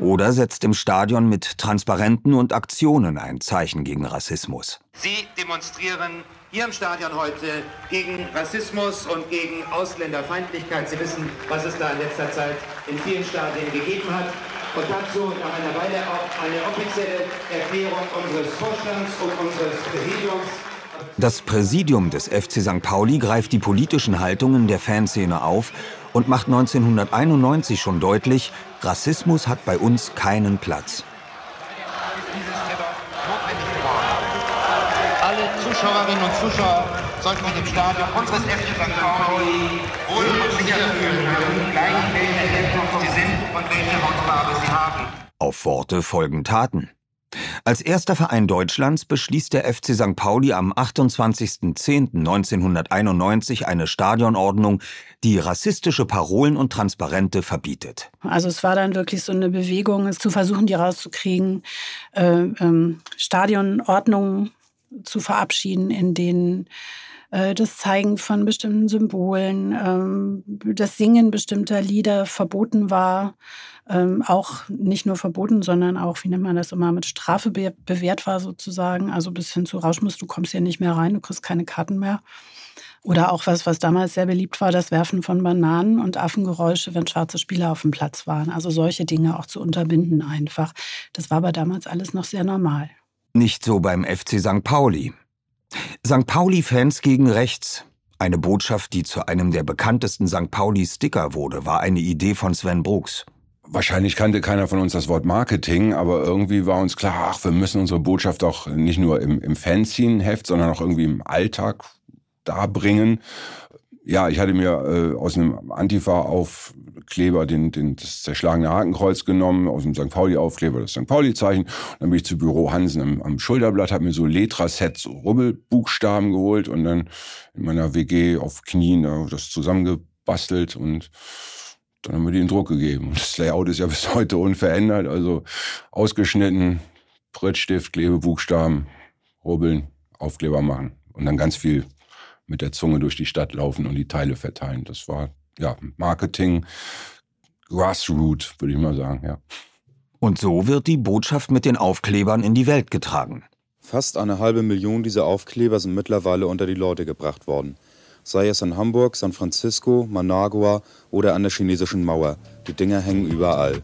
Oder setzt im Stadion mit Transparenten und Aktionen ein Zeichen gegen Rassismus.
Sie demonstrieren hier im Stadion heute gegen Rassismus und gegen Ausländerfeindlichkeit. Sie wissen, was es da in letzter Zeit in vielen Stadien gegeben hat. Und dazu nach einer Weile auch eine offizielle Erklärung unseres Vorstands und unseres Präsidiums.
Das Präsidium des FC St. Pauli greift die politischen Haltungen der Fanszene auf und macht 1991 schon deutlich, Rassismus hat bei uns keinen Platz.
Alle Zuschauerinnen und Zuschauer sollten sich im Stadion unseres FC St. Pauli wohl und sicher fühlen können, gleich Herkunft sie sind und welche Hautfarbe sie haben.
Auf Worte folgen Taten. Als erster Verein Deutschlands beschließt der FC St. Pauli am 28.10.1991 eine Stadionordnung, die rassistische Parolen und Transparente verbietet.
Also es war dann wirklich so eine Bewegung, es zu versuchen, die rauszukriegen, äh, ähm, Stadionordnungen zu verabschieden, in denen äh, das Zeigen von bestimmten Symbolen, ähm, das Singen bestimmter Lieder verboten war ähm, auch nicht nur verboten, sondern auch, wie nennt man das immer, mit Strafe be bewährt war sozusagen. Also bis hin zu Rauschmiss, du kommst hier nicht mehr rein, du kriegst keine Karten mehr. Oder auch was, was damals sehr beliebt war, das Werfen von Bananen und Affengeräusche, wenn schwarze Spieler auf dem Platz waren. Also solche Dinge auch zu unterbinden einfach. Das war aber damals alles noch sehr normal.
Nicht so beim FC St. Pauli. St. Pauli-Fans gegen rechts. Eine Botschaft, die zu einem der bekanntesten St. Pauli-Sticker wurde, war eine Idee von Sven Brooks.
Wahrscheinlich kannte keiner von uns das Wort Marketing, aber irgendwie war uns klar, ach, wir müssen unsere Botschaft auch nicht nur im, im Fanzine-Heft, sondern auch irgendwie im Alltag darbringen. Ja, ich hatte mir äh, aus einem Antifa-Aufkleber den, den, das zerschlagene Hakenkreuz genommen, aus dem St. Pauli-Aufkleber das St. Pauli-Zeichen. Dann bin ich zu Büro Hansen am, am Schulterblatt, habe mir so Letra-Sets, so Rubbelbuchstaben geholt und dann in meiner WG auf Knien äh, das zusammengebastelt und dann haben wir die in Druck gegeben. Das Layout ist ja bis heute unverändert, also ausgeschnitten, Prittstift, Klebebuchstaben, rubbeln, Aufkleber machen und dann ganz viel mit der Zunge durch die Stadt laufen und die Teile verteilen. Das war ja Marketing, Grassroot, würde ich mal sagen, ja.
Und so wird die Botschaft mit den Aufklebern in die Welt getragen.
Fast eine halbe Million dieser Aufkleber sind mittlerweile unter die Leute gebracht worden sei es in Hamburg, San Francisco, Managua oder an der chinesischen Mauer. Die Dinger hängen überall.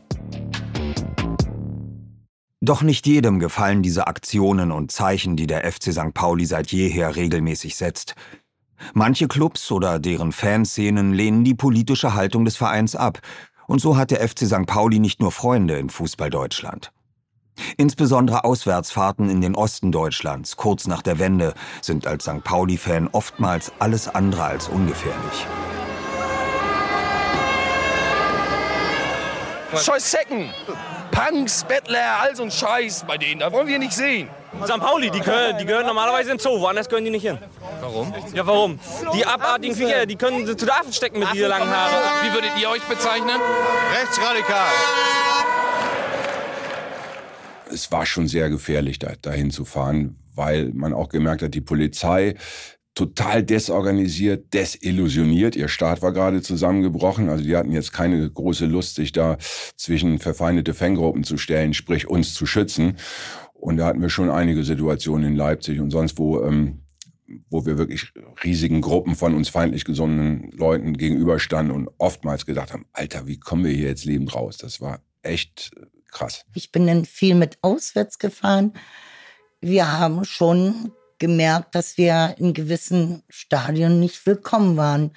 Doch nicht jedem gefallen diese Aktionen und Zeichen, die der FC St. Pauli seit jeher regelmäßig setzt. Manche Clubs oder deren Fanszenen lehnen die politische Haltung des Vereins ab. Und so hat der FC St. Pauli nicht nur Freunde in Fußball-Deutschland. Insbesondere Auswärtsfahrten in den Osten Deutschlands kurz nach der Wende sind als St. Pauli-Fan oftmals alles andere als ungefährlich.
Scheiß Zecken, Punks, Bettler, all so ein Scheiß bei denen, da wollen wir nicht sehen.
St. Pauli, die gehören, die gehören normalerweise in Zoo, woanders gehören die nicht hin.
Warum?
Ja, warum? Die abartigen Viecher, die können zu der Affen stecken mit diesen langen Haaren.
Wie würdet ihr euch bezeichnen?
Rechtsradikal
es war schon sehr gefährlich, da, dahin zu fahren, weil man auch gemerkt hat, die Polizei total desorganisiert, desillusioniert. Ihr Staat war gerade zusammengebrochen. Also die hatten jetzt keine große Lust, sich da zwischen verfeindete Fanggruppen zu stellen, sprich uns zu schützen. Und da hatten wir schon einige Situationen in Leipzig und sonst wo, ähm, wo wir wirklich riesigen Gruppen von uns feindlich gesonnenen Leuten gegenüberstanden und oftmals gedacht haben, Alter, wie kommen wir hier jetzt lebend raus? Das war echt krass.
Ich bin dann viel mit auswärts gefahren. Wir haben schon gemerkt, dass wir in gewissen Stadien nicht willkommen waren.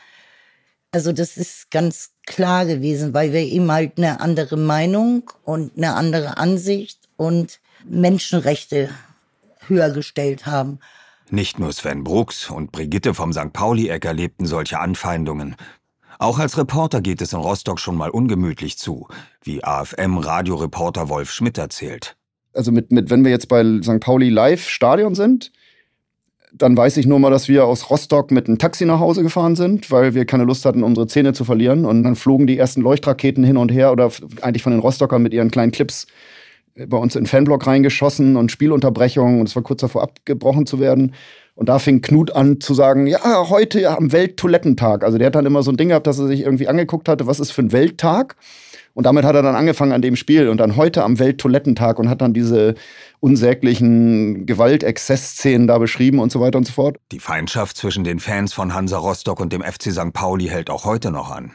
Also das ist ganz klar gewesen, weil wir eben halt eine andere Meinung und eine andere Ansicht und Menschenrechte höher gestellt haben.
Nicht nur Sven Brooks und Brigitte vom St. Pauli-Eck erlebten solche Anfeindungen. Auch als Reporter geht es in Rostock schon mal ungemütlich zu, wie AFM-Radioreporter Wolf Schmidt erzählt.
Also mit, mit, wenn wir jetzt bei St. Pauli live Stadion sind, dann weiß ich nur mal, dass wir aus Rostock mit einem Taxi nach Hause gefahren sind, weil wir keine Lust hatten, unsere Zähne zu verlieren. Und dann flogen die ersten Leuchtraketen hin und her oder eigentlich von den Rostockern mit ihren kleinen Clips bei uns in Fanblock reingeschossen und Spielunterbrechungen und es war kurz davor abgebrochen zu werden. Und da fing Knut an zu sagen, ja, heute am Welttoilettentag. Also der hat dann immer so ein Ding gehabt, dass er sich irgendwie angeguckt hatte, was ist für ein Welttag? Und damit hat er dann angefangen an dem Spiel und dann heute am Welttoilettentag und hat dann diese unsäglichen Gewaltexzessszenen da beschrieben und so weiter und so fort.
Die Feindschaft zwischen den Fans von Hansa Rostock und dem FC St. Pauli hält auch heute noch an.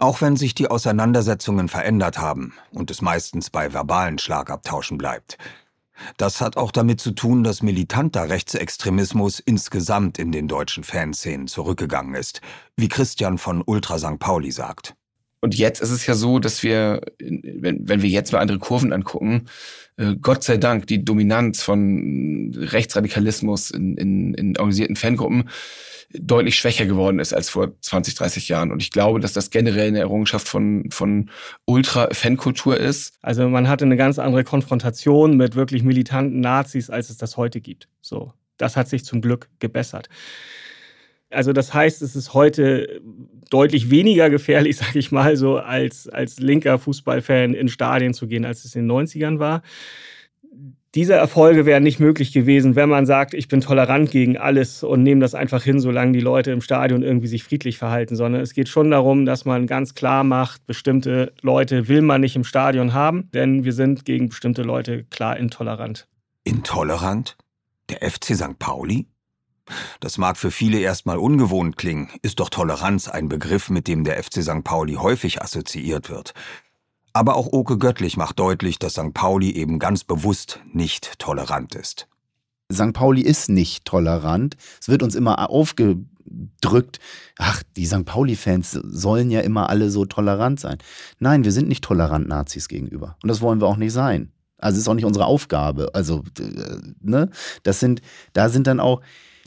Auch wenn sich die Auseinandersetzungen verändert haben und es meistens bei verbalen Schlagabtauschen bleibt. Das hat auch damit zu tun, dass militanter Rechtsextremismus insgesamt in den deutschen Fanszenen zurückgegangen ist, wie Christian von Ultra St. Pauli sagt.
Und jetzt ist es ja so, dass wir, wenn, wenn wir jetzt mal andere Kurven angucken, äh, Gott sei Dank die Dominanz von Rechtsradikalismus in, in, in organisierten Fangruppen deutlich schwächer geworden ist als vor 20, 30 Jahren. Und ich glaube, dass das generell eine Errungenschaft von, von Ultra-Fankultur ist.
Also man hatte eine ganz andere Konfrontation mit wirklich militanten Nazis, als es das heute gibt. So, das hat sich zum Glück gebessert. Also das heißt, es ist heute deutlich weniger gefährlich, sage ich mal, so als, als linker Fußballfan in Stadien zu gehen, als es in den 90ern war. Diese Erfolge wären nicht möglich gewesen, wenn man sagt, ich bin tolerant gegen alles und nehme das einfach hin, solange die Leute im Stadion irgendwie sich friedlich verhalten, sondern es geht schon darum, dass man ganz klar macht, bestimmte Leute will man nicht im Stadion haben, denn wir sind gegen bestimmte Leute klar intolerant.
Intolerant? Der FC St. Pauli? Das mag für viele erstmal ungewohnt klingen, ist doch Toleranz ein Begriff, mit dem der FC St. Pauli häufig assoziiert wird. Aber auch Oke Göttlich macht deutlich, dass St. Pauli eben ganz bewusst nicht tolerant ist.
St. Pauli ist nicht tolerant. Es wird uns immer aufgedrückt, ach, die St. Pauli-Fans sollen ja immer alle so tolerant sein. Nein, wir sind nicht tolerant Nazis gegenüber. Und das wollen wir auch nicht sein. Also ist auch nicht unsere Aufgabe. Also, äh, ne? Das sind, da sind dann auch,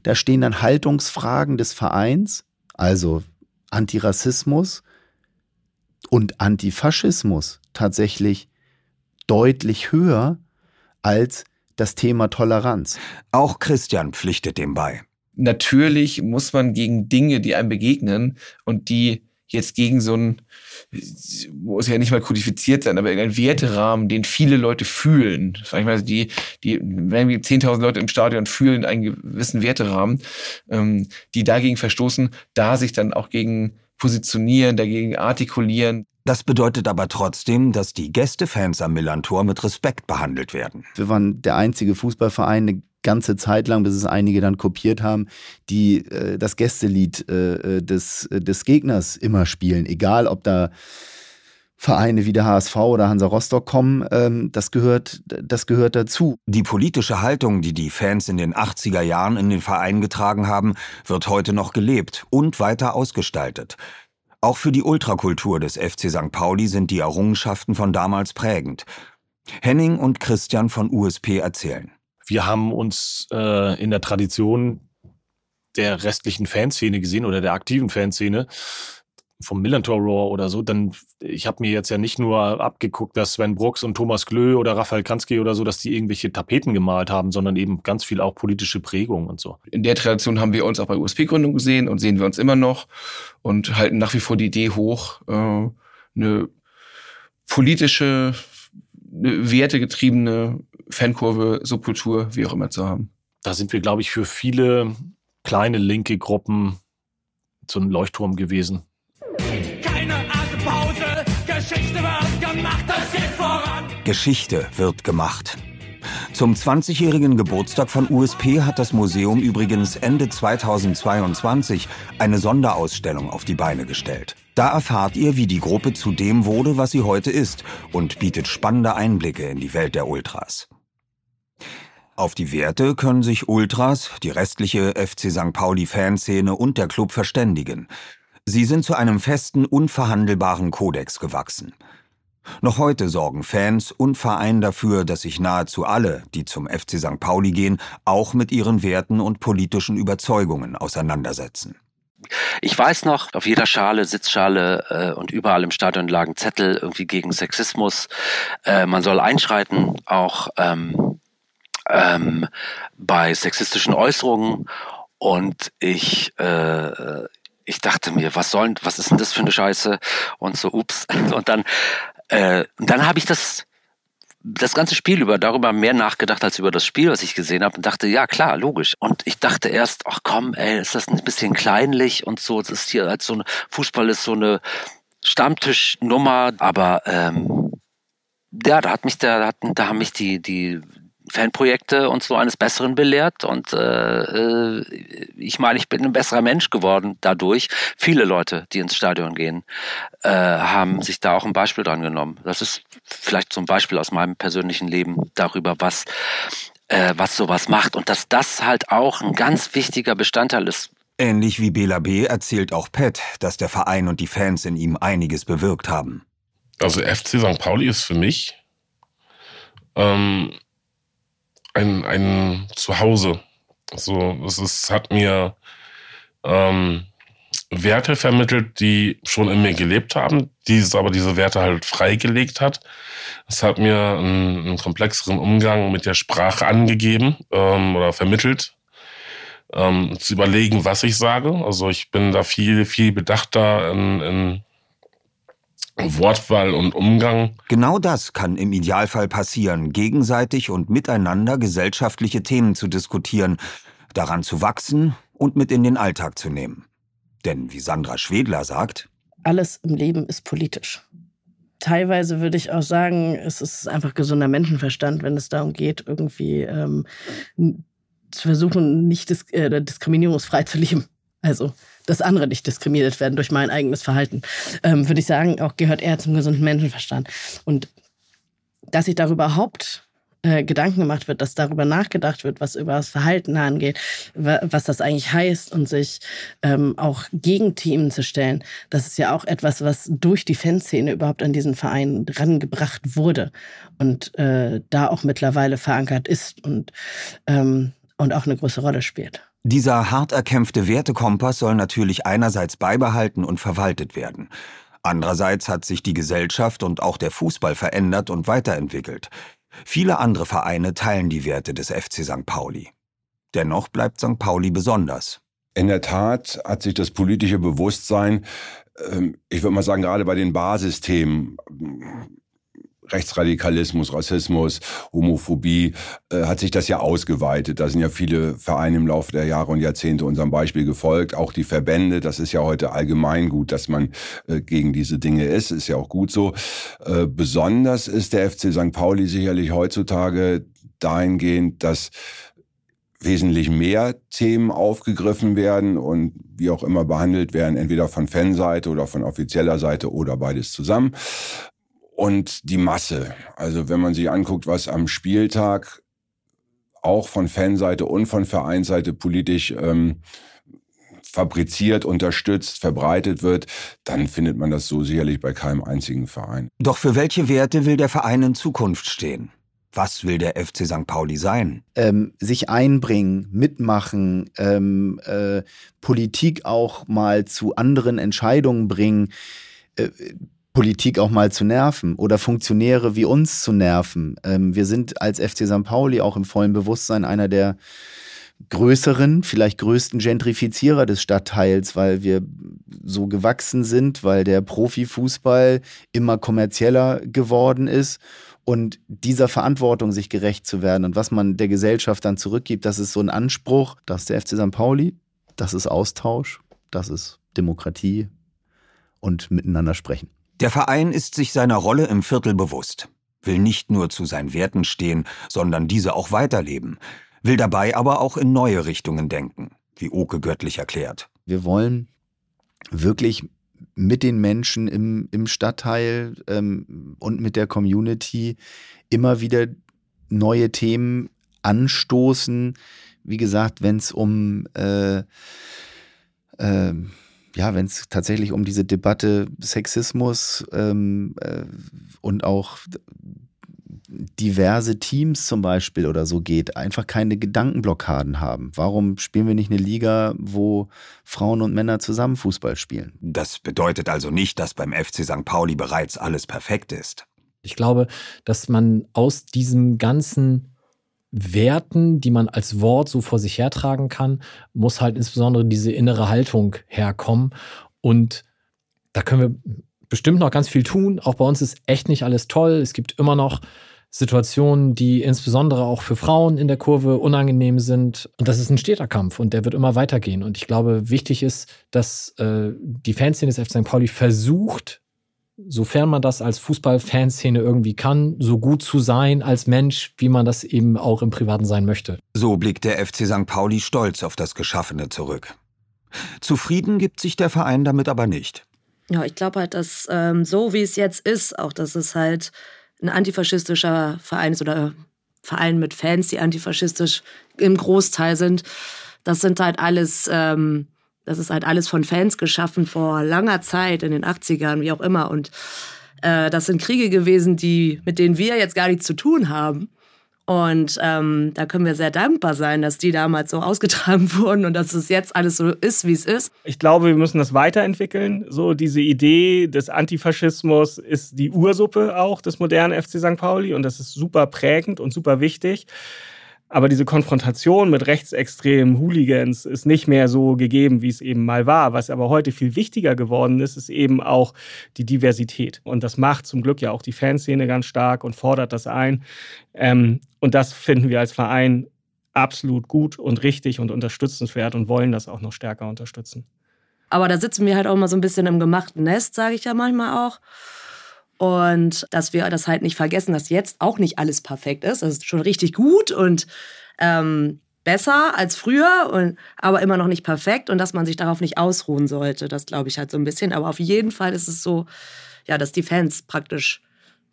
da stehen dann Haltungsfragen des Vereins, also Antirassismus, und Antifaschismus tatsächlich deutlich höher als das Thema Toleranz.
Auch Christian pflichtet dem bei.
Natürlich muss man gegen Dinge, die einem begegnen und die jetzt gegen so ein, muss ja nicht mal kodifiziert sein, aber irgendein Werterahmen, den viele Leute fühlen. Sag ich mal, die, die, wenn wir 10.000 Leute im Stadion fühlen einen gewissen Werterahmen, ähm, die dagegen verstoßen, da sich dann auch gegen positionieren, dagegen artikulieren.
Das bedeutet aber trotzdem, dass die Gästefans am Millantor mit Respekt behandelt werden.
Wir waren der einzige Fußballverein eine ganze Zeit lang, bis es einige dann kopiert haben, die äh, das Gästelied äh, des, des Gegners immer spielen, egal ob da Vereine wie der HSV oder Hansa Rostock kommen, ähm, das, gehört, das gehört dazu.
Die politische Haltung, die die Fans in den 80er Jahren in den Verein getragen haben, wird heute noch gelebt und weiter ausgestaltet. Auch für die Ultrakultur des FC St. Pauli sind die Errungenschaften von damals prägend. Henning und Christian von USP erzählen.
Wir haben uns äh, in der Tradition der restlichen Fanszene gesehen oder der aktiven Fanszene vom Millantor Roar oder so, dann, ich habe mir jetzt ja nicht nur abgeguckt, dass Sven Brooks und Thomas Glö oder Raphael Kansky oder so, dass die irgendwelche Tapeten gemalt haben, sondern eben ganz viel auch politische Prägung und so.
In der Tradition haben wir uns auch bei USP-Gründung gesehen und sehen wir uns immer noch und halten nach wie vor die Idee hoch, äh, eine politische, wertegetriebene Fankurve, Subkultur, wie auch immer zu haben.
Da sind wir, glaube ich, für viele kleine linke Gruppen so ein Leuchtturm gewesen.
Geschichte wird gemacht. Geschichte wird gemacht. Zum 20-jährigen Geburtstag von USP hat das Museum übrigens Ende 2022 eine Sonderausstellung auf die Beine gestellt. Da erfahrt ihr, wie die Gruppe zu dem wurde, was sie heute ist und bietet spannende Einblicke in die Welt der Ultras. Auf die Werte können sich Ultras, die restliche FC St. Pauli-Fanszene und der Club verständigen. Sie sind zu einem festen, unverhandelbaren Kodex gewachsen. Noch heute sorgen Fans und Verein dafür, dass sich nahezu alle, die zum FC St. Pauli gehen, auch mit ihren Werten und politischen Überzeugungen auseinandersetzen.
Ich weiß noch, auf jeder Schale, Sitzschale äh, und überall im Stadion lagen Zettel irgendwie gegen Sexismus. Äh, man soll einschreiten, auch ähm, ähm, bei sexistischen Äußerungen. Und ich, äh, ich dachte mir, was sollen, was ist denn das für eine Scheiße? Und so, ups. Und dann, äh, dann habe ich das das ganze Spiel über darüber mehr nachgedacht als über das Spiel, was ich gesehen habe und dachte, ja klar, logisch. Und ich dachte erst, ach komm, ey, ist das ein bisschen kleinlich und so. Das ist hier als so ein Fußball ist so eine Stammtischnummer, aber ähm, ja, da hat mich der, da, da haben mich die die Fanprojekte und so eines Besseren belehrt und äh, äh, ich meine, ich bin ein besserer Mensch geworden dadurch. Viele Leute, die ins Stadion gehen, äh, haben sich da auch ein Beispiel dran genommen. Das ist vielleicht zum Beispiel aus meinem persönlichen Leben darüber, was äh, was sowas macht und dass das halt auch ein ganz wichtiger Bestandteil ist.
Ähnlich wie Bela B. erzählt auch Pat, dass der Verein und die Fans in ihm einiges bewirkt haben.
Also FC St. Pauli ist für mich ähm, ein, ein Zuhause. So, es ist, hat mir ähm, Werte vermittelt, die schon in mir gelebt haben, die es aber diese Werte halt freigelegt hat. Es hat mir einen, einen komplexeren Umgang mit der Sprache angegeben ähm, oder vermittelt, ähm, zu überlegen, was ich sage. Also ich bin da viel, viel bedachter in, in Wortwahl und Umgang.
Genau das kann im Idealfall passieren, gegenseitig und miteinander gesellschaftliche Themen zu diskutieren, daran zu wachsen und mit in den Alltag zu nehmen. Denn wie Sandra Schwedler sagt,
alles im Leben ist politisch. Teilweise würde ich auch sagen, es ist einfach gesunder Menschenverstand, wenn es darum geht, irgendwie ähm, zu versuchen, nicht dis äh, diskriminierungsfrei zu leben. Also dass andere nicht diskriminiert werden durch mein eigenes Verhalten, ähm, würde ich sagen, auch gehört eher zum gesunden Menschenverstand. Und dass sich darüber überhaupt äh, Gedanken gemacht wird, dass darüber nachgedacht wird, was über das Verhalten angeht, was das eigentlich heißt und sich ähm, auch gegen Themen zu stellen. Das ist ja auch etwas, was durch die Fanszene überhaupt an diesen Verein rangebracht wurde und äh, da auch mittlerweile verankert ist und, ähm, und auch eine große Rolle spielt.
Dieser hart erkämpfte Wertekompass soll natürlich einerseits beibehalten und verwaltet werden. Andererseits hat sich die Gesellschaft und auch der Fußball verändert und weiterentwickelt. Viele andere Vereine teilen die Werte des FC St. Pauli. Dennoch bleibt St. Pauli besonders.
In der Tat hat sich das politische Bewusstsein, ähm, ich würde mal sagen, gerade bei den Basisthemen Rechtsradikalismus, Rassismus, Homophobie, äh, hat sich das ja ausgeweitet. Da sind ja viele Vereine im Laufe der Jahre und Jahrzehnte unserem Beispiel gefolgt. Auch die Verbände, das ist ja heute allgemein gut, dass man äh, gegen diese Dinge ist, ist ja auch gut so. Äh, besonders ist der FC St. Pauli sicherlich heutzutage dahingehend, dass wesentlich mehr Themen aufgegriffen werden und wie auch immer behandelt werden, entweder von Fanseite oder von offizieller Seite oder beides zusammen und die Masse. Also wenn man sich anguckt, was am Spieltag auch von Fanseite und von Vereinsseite politisch ähm, fabriziert, unterstützt, verbreitet wird, dann findet man das so sicherlich bei keinem einzigen Verein.
Doch für welche Werte will der Verein in Zukunft stehen? Was will der FC St. Pauli sein?
Ähm, sich einbringen, mitmachen, ähm, äh, Politik auch mal zu anderen Entscheidungen bringen. Äh, Politik auch mal zu nerven oder Funktionäre wie uns zu nerven. Ähm, wir sind als FC St. Pauli auch im vollen Bewusstsein einer der größeren, vielleicht größten Gentrifizierer des Stadtteils, weil wir so gewachsen sind, weil der Profifußball immer kommerzieller geworden ist und dieser Verantwortung sich gerecht zu werden und was man der Gesellschaft dann zurückgibt, das ist so ein Anspruch, das ist der FC St. Pauli, das ist Austausch, das ist Demokratie und miteinander sprechen.
Der Verein ist sich seiner Rolle im Viertel bewusst. will nicht nur zu seinen Werten stehen, sondern diese auch weiterleben, will dabei aber auch in neue Richtungen denken, wie Oke göttlich erklärt.
Wir wollen wirklich mit den Menschen im, im Stadtteil ähm, und mit der Community immer wieder neue Themen anstoßen. Wie gesagt, wenn es um äh, äh, ja, wenn es tatsächlich um diese Debatte Sexismus ähm, äh, und auch diverse Teams zum Beispiel oder so geht, einfach keine Gedankenblockaden haben. Warum spielen wir nicht eine Liga, wo Frauen und Männer zusammen Fußball spielen?
Das bedeutet also nicht, dass beim FC St. Pauli bereits alles perfekt ist.
Ich glaube, dass man aus diesem ganzen Werten, die man als Wort so vor sich hertragen kann, muss halt insbesondere diese innere Haltung herkommen. Und da können wir bestimmt noch ganz viel tun. Auch bei uns ist echt nicht alles toll. Es gibt immer noch Situationen, die insbesondere auch für Frauen in der Kurve unangenehm sind. Und das ist ein steter Kampf und der wird immer weitergehen. Und ich glaube, wichtig ist, dass äh, die Fanszene des FC St. Pauli versucht, sofern man das als Fußball-Fanszene irgendwie kann, so gut zu sein als Mensch, wie man das eben auch im Privaten sein möchte.
So blickt der FC St. Pauli stolz auf das Geschaffene zurück. Zufrieden gibt sich der Verein damit aber nicht.
Ja, ich glaube halt, dass ähm, so wie es jetzt ist, auch dass es halt ein antifaschistischer Verein ist oder Verein mit Fans, die antifaschistisch im Großteil sind, das sind halt alles ähm, das ist halt alles von Fans geschaffen vor langer Zeit, in den 80ern, wie auch immer. Und äh, das sind Kriege gewesen, die, mit denen wir jetzt gar nichts zu tun haben. Und ähm, da können wir sehr dankbar sein, dass die damals so ausgetragen wurden und dass es jetzt alles so ist, wie es ist.
Ich glaube, wir müssen das weiterentwickeln. So diese Idee des Antifaschismus ist die Ursuppe auch des modernen FC St. Pauli und das ist super prägend und super wichtig. Aber diese Konfrontation mit rechtsextremen Hooligans ist nicht mehr so gegeben, wie es eben mal war. Was aber heute viel wichtiger geworden ist, ist eben auch die Diversität. Und das macht zum Glück ja auch die Fanszene ganz stark und fordert das ein. Ähm, und das finden wir als Verein absolut gut und richtig und unterstützenswert und wollen das auch noch stärker unterstützen.
Aber da sitzen wir halt auch mal so ein bisschen im gemachten Nest, sage ich ja manchmal auch. Und dass wir das halt nicht vergessen, dass jetzt auch nicht alles perfekt ist. Das ist schon richtig gut und ähm, besser als früher, und, aber immer noch nicht perfekt und dass man sich darauf nicht ausruhen sollte. Das glaube ich halt so ein bisschen. Aber auf jeden Fall ist es so, ja, dass die Fans praktisch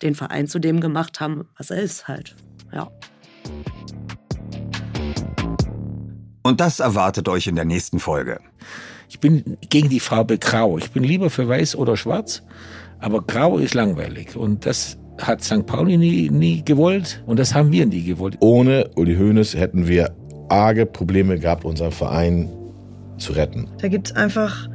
den Verein zu dem gemacht haben, was er ist halt. Ja.
Und das erwartet euch in der nächsten Folge.
Ich bin gegen die Farbe Grau. Ich bin lieber für Weiß oder Schwarz. Aber Grau ist langweilig und das hat St. Pauli nie, nie gewollt und das haben wir nie gewollt.
Ohne Uli Hoeneß hätten wir arge Probleme gehabt, unseren Verein zu retten.
Da gibt es einfach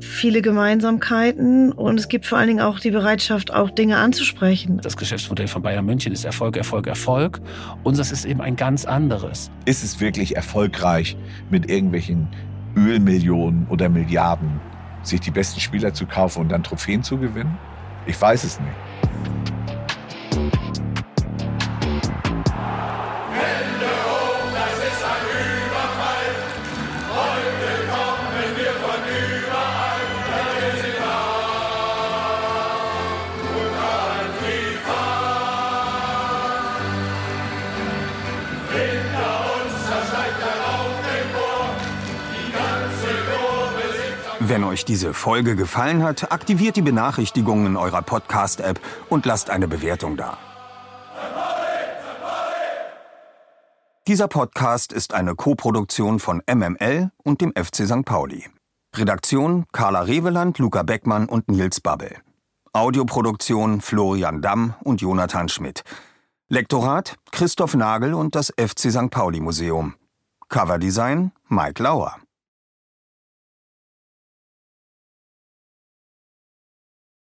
viele Gemeinsamkeiten und es gibt vor allen Dingen auch die Bereitschaft, auch Dinge anzusprechen.
Das Geschäftsmodell von Bayern München ist Erfolg, Erfolg, Erfolg. Unseres ist eben ein ganz anderes.
Ist es wirklich erfolgreich, mit irgendwelchen Ölmillionen oder Milliarden sich die besten Spieler zu kaufen und dann Trophäen zu gewinnen? Ich weiß es nicht.
Wenn euch diese Folge gefallen hat, aktiviert die Benachrichtigungen eurer Podcast-App und lasst eine Bewertung da. Dieser Podcast ist eine Koproduktion von MML und dem FC St. Pauli. Redaktion Carla Reveland, Luca Beckmann und Nils Babbel. Audioproduktion Florian Damm und Jonathan Schmidt. Lektorat Christoph Nagel und das FC St. Pauli Museum. Coverdesign Mike Lauer.